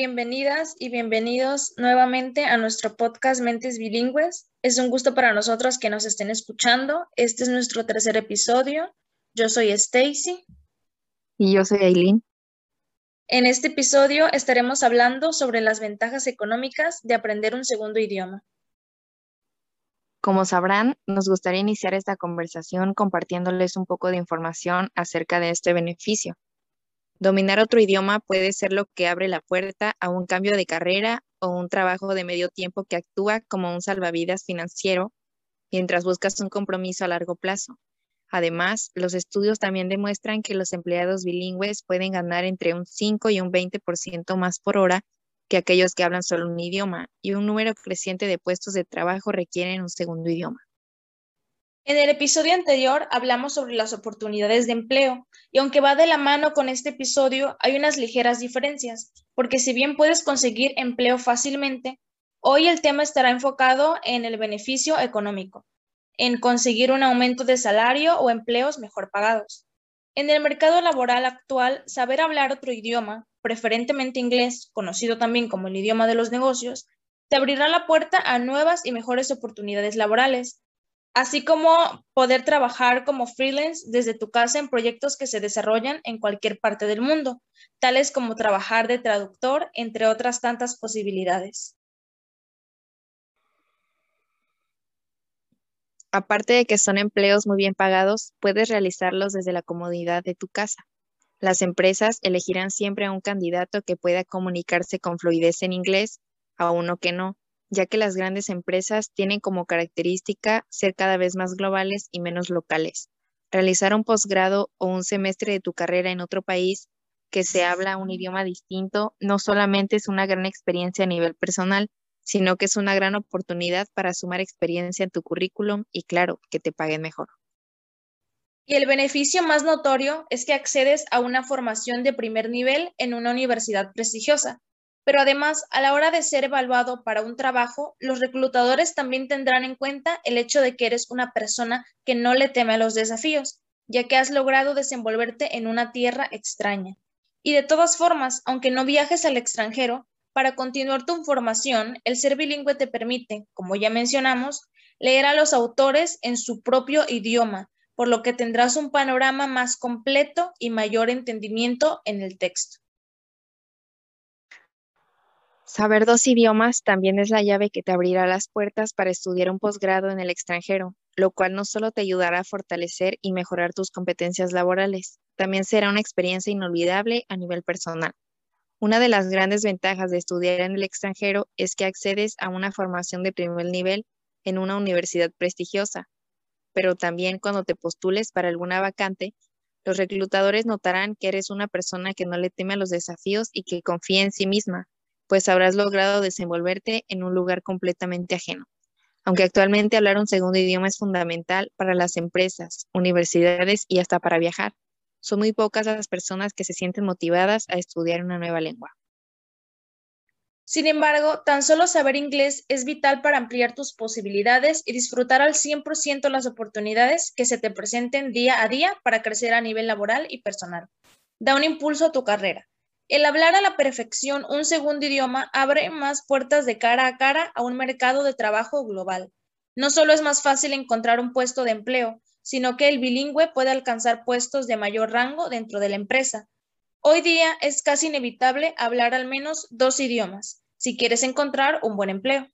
bienvenidas y bienvenidos nuevamente a nuestro podcast Mentes Bilingües. Es un gusto para nosotros que nos estén escuchando. Este es nuestro tercer episodio. Yo soy Stacy. Y yo soy Aileen. En este episodio estaremos hablando sobre las ventajas económicas de aprender un segundo idioma. Como sabrán, nos gustaría iniciar esta conversación compartiéndoles un poco de información acerca de este beneficio. Dominar otro idioma puede ser lo que abre la puerta a un cambio de carrera o un trabajo de medio tiempo que actúa como un salvavidas financiero mientras buscas un compromiso a largo plazo. Además, los estudios también demuestran que los empleados bilingües pueden ganar entre un 5 y un 20% más por hora que aquellos que hablan solo un idioma, y un número creciente de puestos de trabajo requieren un segundo idioma. En el episodio anterior hablamos sobre las oportunidades de empleo y aunque va de la mano con este episodio, hay unas ligeras diferencias, porque si bien puedes conseguir empleo fácilmente, hoy el tema estará enfocado en el beneficio económico, en conseguir un aumento de salario o empleos mejor pagados. En el mercado laboral actual, saber hablar otro idioma, preferentemente inglés, conocido también como el idioma de los negocios, te abrirá la puerta a nuevas y mejores oportunidades laborales, así como poder trabajar como freelance desde tu casa en proyectos que se desarrollan en cualquier parte del mundo, tales como trabajar de traductor, entre otras tantas posibilidades. Aparte de que son empleos muy bien pagados, puedes realizarlos desde la comodidad de tu casa. Las empresas elegirán siempre a un candidato que pueda comunicarse con fluidez en inglés, a uno que no, ya que las grandes empresas tienen como característica ser cada vez más globales y menos locales. Realizar un posgrado o un semestre de tu carrera en otro país que se habla un idioma distinto no solamente es una gran experiencia a nivel personal, sino que es una gran oportunidad para sumar experiencia en tu currículum y claro, que te paguen mejor. Y el beneficio más notorio es que accedes a una formación de primer nivel en una universidad prestigiosa, pero además, a la hora de ser evaluado para un trabajo, los reclutadores también tendrán en cuenta el hecho de que eres una persona que no le teme a los desafíos, ya que has logrado desenvolverte en una tierra extraña. Y de todas formas, aunque no viajes al extranjero, para continuar tu formación, el ser bilingüe te permite, como ya mencionamos, leer a los autores en su propio idioma, por lo que tendrás un panorama más completo y mayor entendimiento en el texto. Saber dos idiomas también es la llave que te abrirá las puertas para estudiar un posgrado en el extranjero, lo cual no solo te ayudará a fortalecer y mejorar tus competencias laborales, también será una experiencia inolvidable a nivel personal. Una de las grandes ventajas de estudiar en el extranjero es que accedes a una formación de primer nivel en una universidad prestigiosa, pero también cuando te postules para alguna vacante, los reclutadores notarán que eres una persona que no le teme a los desafíos y que confía en sí misma, pues habrás logrado desenvolverte en un lugar completamente ajeno. Aunque actualmente hablar un segundo idioma es fundamental para las empresas, universidades y hasta para viajar, son muy pocas las personas que se sienten motivadas a estudiar una nueva lengua. Sin embargo, tan solo saber inglés es vital para ampliar tus posibilidades y disfrutar al 100% las oportunidades que se te presenten día a día para crecer a nivel laboral y personal. Da un impulso a tu carrera, el hablar a la perfección un segundo idioma abre más puertas de cara a cara a un mercado de trabajo global. No solo es más fácil encontrar un puesto de empleo, sino que el bilingüe puede alcanzar puestos de mayor rango dentro de la empresa. Hoy día es casi inevitable hablar al menos dos idiomas, si quieres encontrar un buen empleo.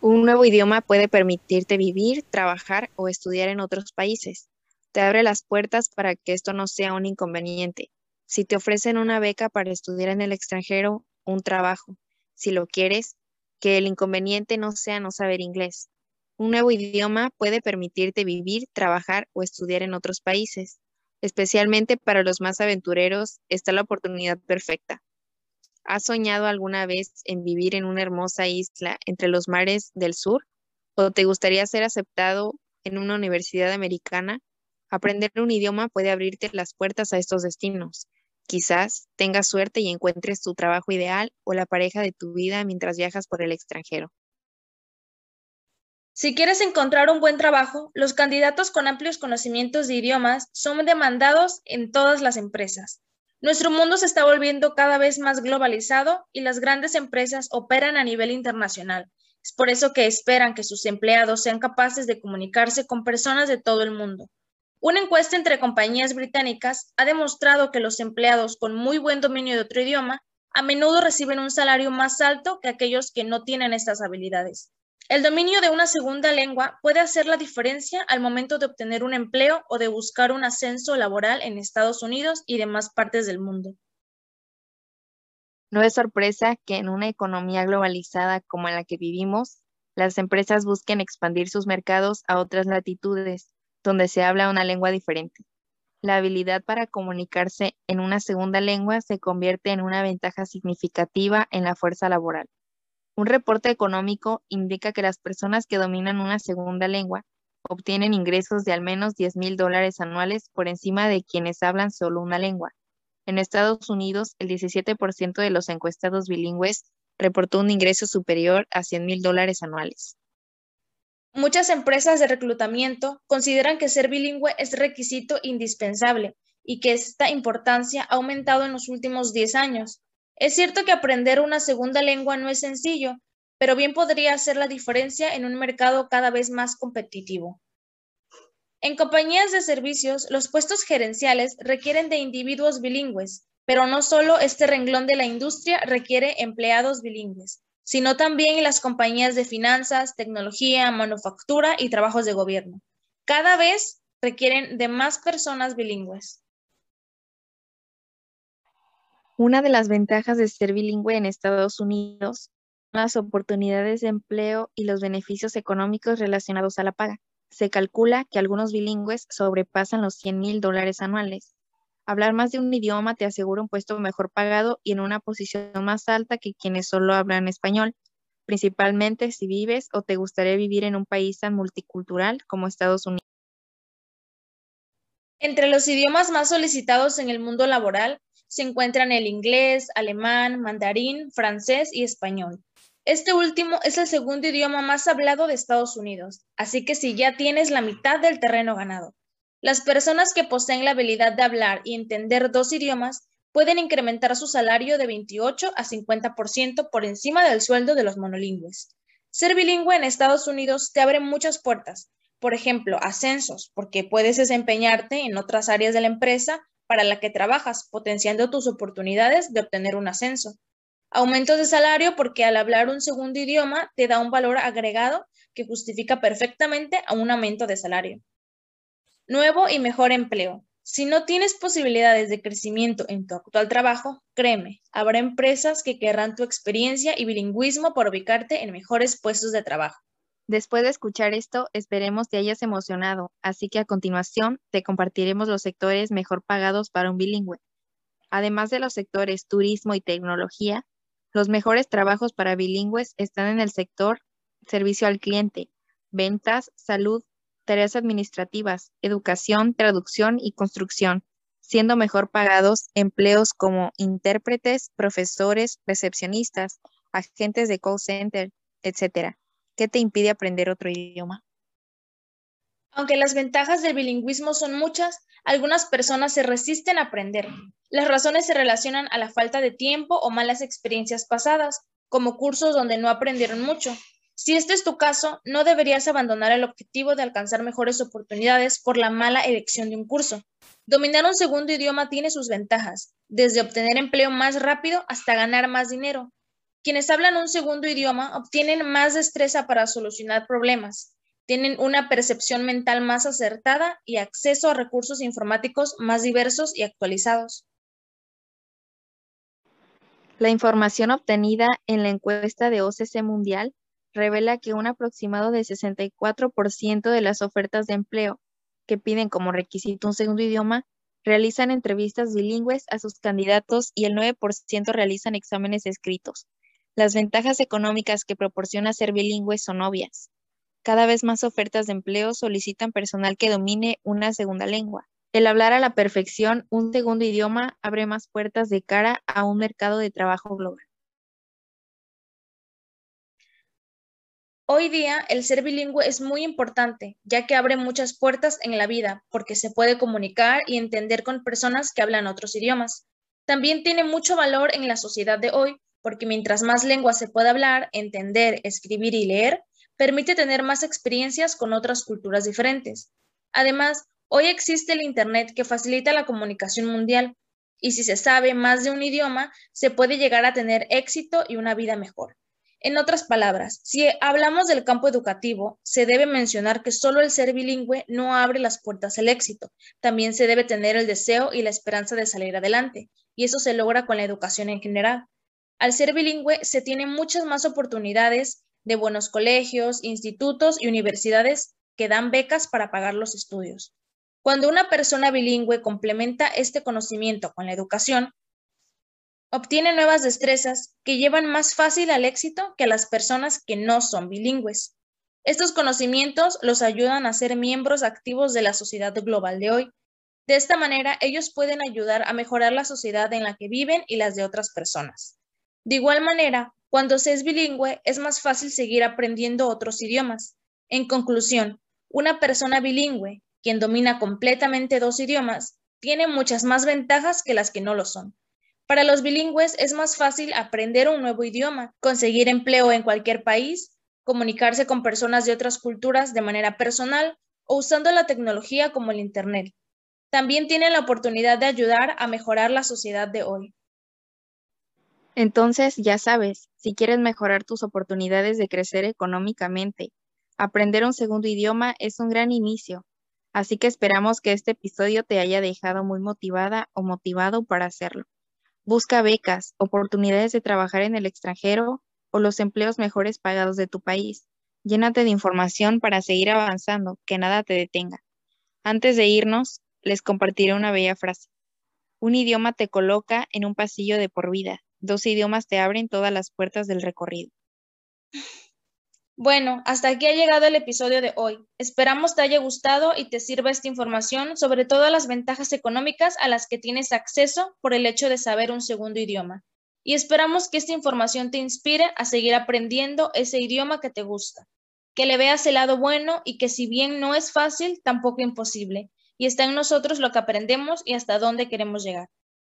Un nuevo idioma puede permitirte vivir, trabajar o estudiar en otros países. Te abre las puertas para que esto no sea un inconveniente, si te ofrecen una beca para estudiar en el extranjero, un trabajo. Si lo quieres, que el inconveniente no sea no saber inglés. Un nuevo idioma puede permitirte vivir, trabajar o estudiar en otros países. Especialmente para los más aventureros está la oportunidad perfecta. ¿Has soñado alguna vez en vivir en una hermosa isla entre los mares del sur? ¿O te gustaría ser aceptado en una universidad americana? Aprender un idioma puede abrirte las puertas a estos destinos. Quizás tengas suerte y encuentres tu trabajo ideal o la pareja de tu vida mientras viajas por el extranjero. Si quieres encontrar un buen trabajo, los candidatos con amplios conocimientos de idiomas son demandados en todas las empresas. Nuestro mundo se está volviendo cada vez más globalizado y las grandes empresas operan a nivel internacional. Es por eso que esperan que sus empleados sean capaces de comunicarse con personas de todo el mundo. Una encuesta entre compañías británicas ha demostrado que los empleados con muy buen dominio de otro idioma a menudo reciben un salario más alto que aquellos que no tienen estas habilidades. El dominio de una segunda lengua puede hacer la diferencia al momento de obtener un empleo o de buscar un ascenso laboral en Estados Unidos y demás partes del mundo. No es sorpresa que en una economía globalizada como la que vivimos, las empresas busquen expandir sus mercados a otras latitudes donde se habla una lengua diferente. La habilidad para comunicarse en una segunda lengua se convierte en una ventaja significativa en la fuerza laboral. Un reporte económico indica que las personas que dominan una segunda lengua obtienen ingresos de al menos 10 mil dólares anuales por encima de quienes hablan solo una lengua. En Estados Unidos, el 17% de los encuestados bilingües reportó un ingreso superior a 100 mil dólares anuales. Muchas empresas de reclutamiento consideran que ser bilingüe es requisito indispensable y que esta importancia ha aumentado en los últimos 10 años. Es cierto que aprender una segunda lengua no es sencillo, pero bien podría hacer la diferencia en un mercado cada vez más competitivo. En compañías de servicios, los puestos gerenciales requieren de individuos bilingües, pero no solo este renglón de la industria requiere empleados bilingües, sino también en las compañías de finanzas, tecnología, manufactura y trabajos de gobierno. Cada vez requieren de más personas bilingües. Una de las ventajas de ser bilingüe en Estados Unidos son las oportunidades de empleo y los beneficios económicos relacionados a la paga. Se calcula que algunos bilingües sobrepasan los 100 mil dólares anuales. Hablar más de un idioma te asegura un puesto mejor pagado y en una posición más alta que quienes solo hablan español, principalmente si vives o te gustaría vivir en un país tan multicultural como Estados Unidos. Entre los idiomas más solicitados en el mundo laboral se encuentran el inglés, alemán, mandarín, francés y español. Este último es el segundo idioma más hablado de Estados Unidos, así que si ya tienes la mitad del terreno ganado. Las personas que poseen la habilidad de hablar y entender dos idiomas pueden incrementar su salario de 28 a 50% por encima del sueldo de los monolingües. Ser bilingüe en Estados Unidos te abre muchas puertas, por ejemplo, ascensos, porque puedes desempeñarte en otras áreas de la empresa para la que trabajas, potenciando tus oportunidades de obtener un ascenso. Aumentos de salario porque al hablar un segundo idioma te da un valor agregado que justifica perfectamente a un aumento de salario. Nuevo y mejor empleo. Si no tienes posibilidades de crecimiento en tu actual trabajo, créeme, habrá empresas que querrán tu experiencia y bilingüismo por ubicarte en mejores puestos de trabajo. Después de escuchar esto, esperemos te hayas emocionado, así que a continuación te compartiremos los sectores mejor pagados para un bilingüe. Además de los sectores turismo y tecnología, los mejores trabajos para bilingües están en el sector servicio al cliente, ventas, salud, tareas administrativas, educación, traducción y construcción, siendo mejor pagados empleos como intérpretes, profesores, recepcionistas, agentes de call center, etc. ¿Qué te impide aprender otro idioma? Aunque las ventajas del bilingüismo son muchas, algunas personas se resisten a aprender. Las razones se relacionan a la falta de tiempo o malas experiencias pasadas, como cursos donde no aprendieron mucho. Si este es tu caso, no deberías abandonar el objetivo de alcanzar mejores oportunidades por la mala elección de un curso. Dominar un segundo idioma tiene sus ventajas, desde obtener empleo más rápido hasta ganar más dinero. Quienes hablan un segundo idioma obtienen más destreza para solucionar problemas, tienen una percepción mental más acertada y acceso a recursos informáticos más diversos y actualizados. La información obtenida en la encuesta de OCC Mundial revela que un aproximado de 64% de las ofertas de empleo que piden como requisito un segundo idioma realizan entrevistas bilingües a sus candidatos y el 9% realizan exámenes escritos. Las ventajas económicas que proporciona ser bilingüe son obvias. Cada vez más ofertas de empleo solicitan personal que domine una segunda lengua. El hablar a la perfección un segundo idioma abre más puertas de cara a un mercado de trabajo global. Hoy día el ser bilingüe es muy importante, ya que abre muchas puertas en la vida, porque se puede comunicar y entender con personas que hablan otros idiomas. También tiene mucho valor en la sociedad de hoy, porque mientras más lenguas se pueda hablar, entender, escribir y leer, permite tener más experiencias con otras culturas diferentes. Además, hoy existe el Internet que facilita la comunicación mundial, y si se sabe más de un idioma, se puede llegar a tener éxito y una vida mejor. En otras palabras, si hablamos del campo educativo, se debe mencionar que solo el ser bilingüe no abre las puertas al éxito. También se debe tener el deseo y la esperanza de salir adelante, y eso se logra con la educación en general. Al ser bilingüe, se tienen muchas más oportunidades de buenos colegios, institutos y universidades que dan becas para pagar los estudios. Cuando una persona bilingüe complementa este conocimiento con la educación, obtiene nuevas destrezas que llevan más fácil al éxito que a las personas que no son bilingües. Estos conocimientos los ayudan a ser miembros activos de la sociedad global de hoy. De esta manera, ellos pueden ayudar a mejorar la sociedad en la que viven y las de otras personas. De igual manera, cuando se es bilingüe, es más fácil seguir aprendiendo otros idiomas. En conclusión, una persona bilingüe, quien domina completamente dos idiomas, tiene muchas más ventajas que las que no lo son. Para los bilingües es más fácil aprender un nuevo idioma, conseguir empleo en cualquier país, comunicarse con personas de otras culturas de manera personal o usando la tecnología como el Internet. También tienen la oportunidad de ayudar a mejorar la sociedad de hoy. Entonces, ya sabes, si quieres mejorar tus oportunidades de crecer económicamente, aprender un segundo idioma es un gran inicio. Así que esperamos que este episodio te haya dejado muy motivada o motivado para hacerlo. Busca becas, oportunidades de trabajar en el extranjero o los empleos mejores pagados de tu país. Llénate de información para seguir avanzando, que nada te detenga. Antes de irnos, les compartiré una bella frase. Un idioma te coloca en un pasillo de por vida. Dos idiomas te abren todas las puertas del recorrido. Bueno, hasta aquí ha llegado el episodio de hoy. Esperamos te haya gustado y te sirva esta información sobre todas las ventajas económicas a las que tienes acceso por el hecho de saber un segundo idioma. Y esperamos que esta información te inspire a seguir aprendiendo ese idioma que te gusta, que le veas el lado bueno y que si bien no es fácil, tampoco imposible, y está en nosotros lo que aprendemos y hasta dónde queremos llegar.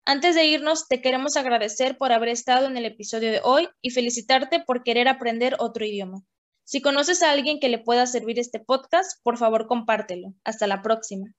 Antes de irnos, te queremos agradecer por haber estado en el episodio de hoy y felicitarte por querer aprender otro idioma. Si conoces a alguien que le pueda servir este podcast, por favor compártelo. Hasta la próxima.